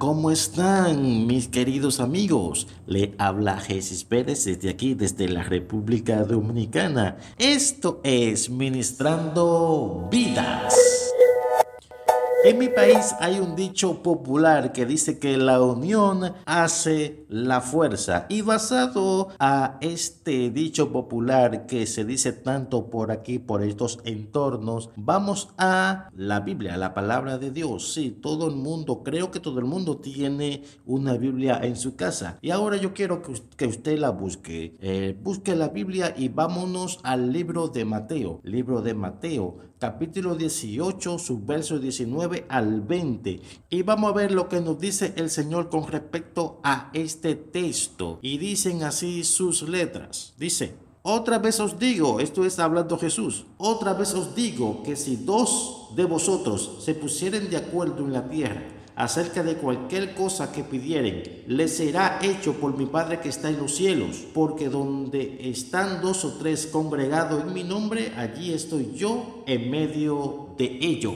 ¿cómo están mis queridos amigos? Le habla Jesús Pérez desde aquí, desde la República Dominicana. Esto es Ministrando Vidas. En mi país hay un dicho popular que dice que la unión hace la fuerza y basado a este dicho popular que se dice tanto por aquí, por estos entornos, vamos a la Biblia, la palabra de Dios. Sí, todo el mundo, creo que todo el mundo tiene una Biblia en su casa y ahora yo quiero que, usted la busque. Eh, busque la Biblia y vámonos al libro de Mateo, libro de Mateo, capítulo 18, subverso 19 al 20. Y vamos a ver lo que nos dice el Señor con respecto a este texto. Y dicen así sus letras. Dice, otra vez os digo, esto es hablando Jesús, otra vez os digo que si dos de vosotros se pusieren de acuerdo en la tierra, acerca de cualquier cosa que pidieren, les será hecho por mi Padre que está en los cielos, porque donde están dos o tres congregados en mi nombre, allí estoy yo en medio de ellos.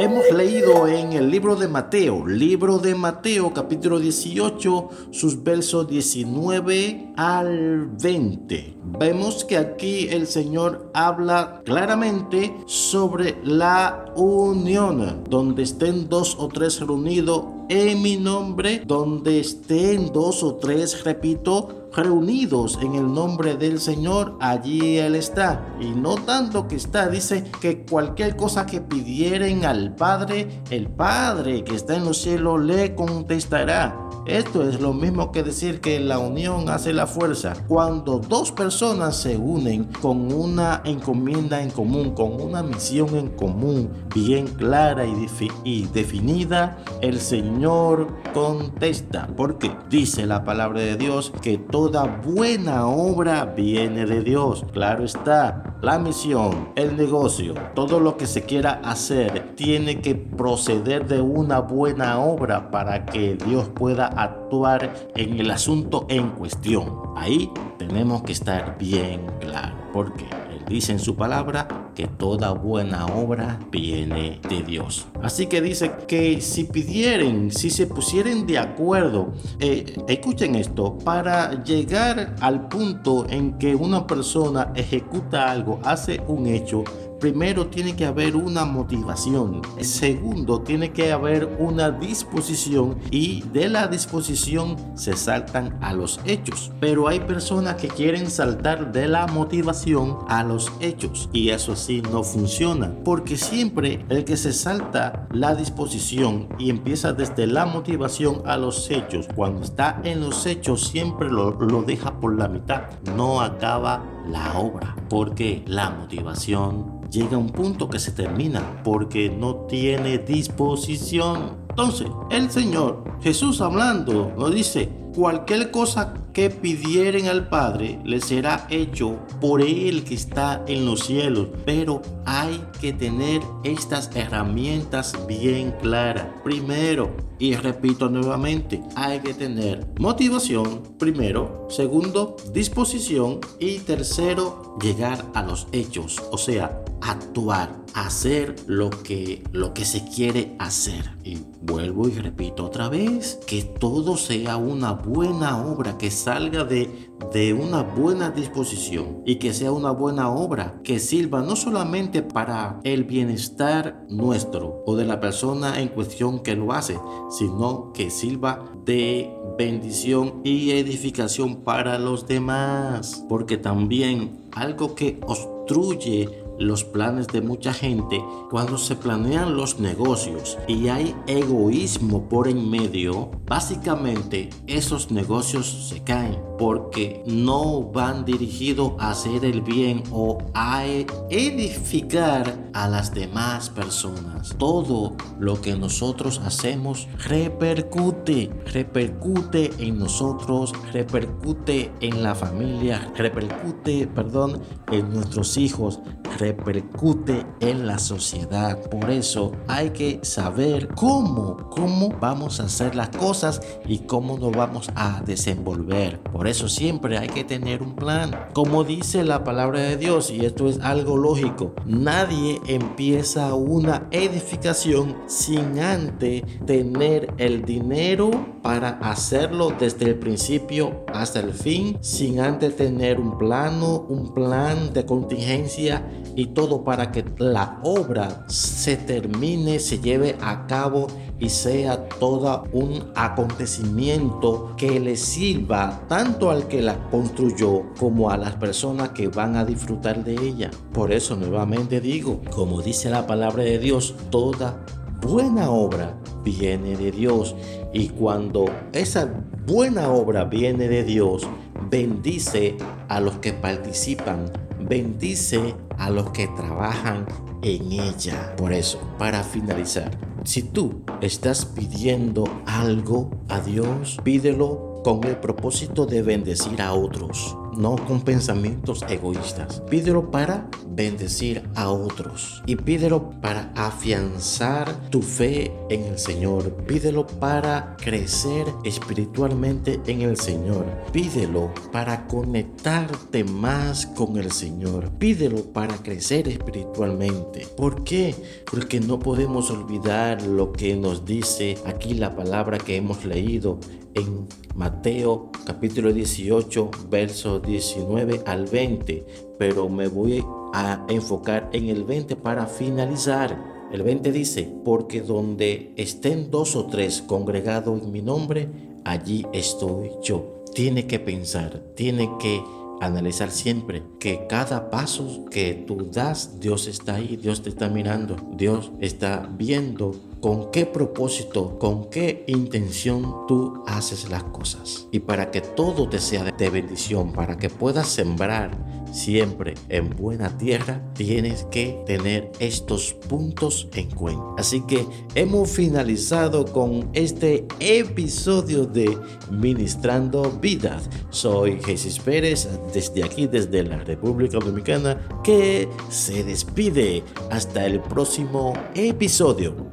Hemos leído en el libro de Mateo, libro de Mateo capítulo 18, sus versos 19 al 20. Vemos que aquí el Señor habla claramente sobre la unión, donde estén dos o tres reunidos en mi nombre, donde estén dos o tres, repito, reunidos en el nombre del Señor, allí Él está. Y no tanto que está, dice que cualquier cosa que pidieren al Padre, el Padre que está en los cielos le contestará. Esto es lo mismo que decir que la unión hace la fuerza. Cuando dos personas se unen con una encomienda en común, con una misión en común, bien clara y, y definida, el Señor contesta. Porque dice la palabra de Dios que toda buena obra viene de Dios. Claro está, la misión, el negocio, todo lo que se quiera hacer tiene que proceder de una buena obra para que Dios pueda actuar en el asunto en cuestión. Ahí tenemos que estar bien claro, porque Él dice en su palabra que toda buena obra viene de Dios. Así que dice que si pidieren, si se pusieren de acuerdo, eh, escuchen esto, para llegar al punto en que una persona ejecuta algo, hace un hecho, Primero tiene que haber una motivación. Segundo, tiene que haber una disposición y de la disposición se saltan a los hechos. Pero hay personas que quieren saltar de la motivación a los hechos y eso así no funciona. Porque siempre el que se salta la disposición y empieza desde la motivación a los hechos, cuando está en los hechos siempre lo, lo deja por la mitad. No acaba la obra porque la motivación llega un punto que se termina porque no tiene disposición. Entonces, el Señor, Jesús hablando, nos dice, cualquier cosa que pidieren al Padre le será hecho por Él que está en los cielos. Pero hay que tener estas herramientas bien claras. Primero, y repito nuevamente, hay que tener motivación, primero. Segundo, disposición. Y tercero, llegar a los hechos. O sea, actuar, hacer lo que, lo que se quiere hacer. Y vuelvo y repito otra vez, que todo sea una buena obra, que salga de, de una buena disposición y que sea una buena obra que sirva no solamente para el bienestar nuestro o de la persona en cuestión que lo hace, sino que sirva de bendición y edificación para los demás. Porque también algo que obstruye los planes de mucha gente cuando se planean los negocios y hay egoísmo por en medio, básicamente esos negocios se caen porque no van dirigidos a hacer el bien o a edificar a las demás personas. Todo lo que nosotros hacemos repercute, repercute en nosotros, repercute en la familia, repercute, perdón, en nuestros hijos, repercute en la sociedad. Por eso hay que saber cómo, cómo vamos a hacer las cosas y cómo nos vamos a desenvolver. Por eso siempre hay que tener un plan. Como dice la palabra de Dios, y esto es algo lógico, nadie empieza una edificación sin antes tener el dinero para hacerlo desde el principio hasta el fin, sin antes tener un plano, un plan de contingencia y todo para que la obra se termine, se lleve a cabo y sea todo un acontecimiento que le sirva tanto al que la construyó como a las personas que van a disfrutar de ella. Por eso nuevamente digo, como dice la palabra de Dios, toda buena obra viene de Dios. Y cuando esa buena obra viene de Dios, bendice a los que participan, bendice a los que trabajan en ella. Por eso, para finalizar, si tú estás pidiendo algo a Dios, pídelo con el propósito de bendecir a otros no con pensamientos egoístas. Pídelo para bendecir a otros y pídelo para afianzar tu fe en el Señor. Pídelo para crecer espiritualmente en el Señor. Pídelo para conectarte más con el Señor. Pídelo para crecer espiritualmente. ¿Por qué? Porque no podemos olvidar lo que nos dice aquí la palabra que hemos leído en Mateo capítulo 18, verso 19 al 20, pero me voy a enfocar en el 20 para finalizar. El 20 dice, porque donde estén dos o tres congregados en mi nombre, allí estoy yo. Tiene que pensar, tiene que analizar siempre que cada paso que tú das, Dios está ahí, Dios te está mirando, Dios está viendo con qué propósito, con qué intención tú haces las cosas. Y para que todo te sea de bendición, para que puedas sembrar siempre en buena tierra, tienes que tener estos puntos en cuenta. Así que hemos finalizado con este episodio de Ministrando Vidas. Soy Jesús Pérez, desde aquí, desde la República Dominicana, que se despide hasta el próximo episodio.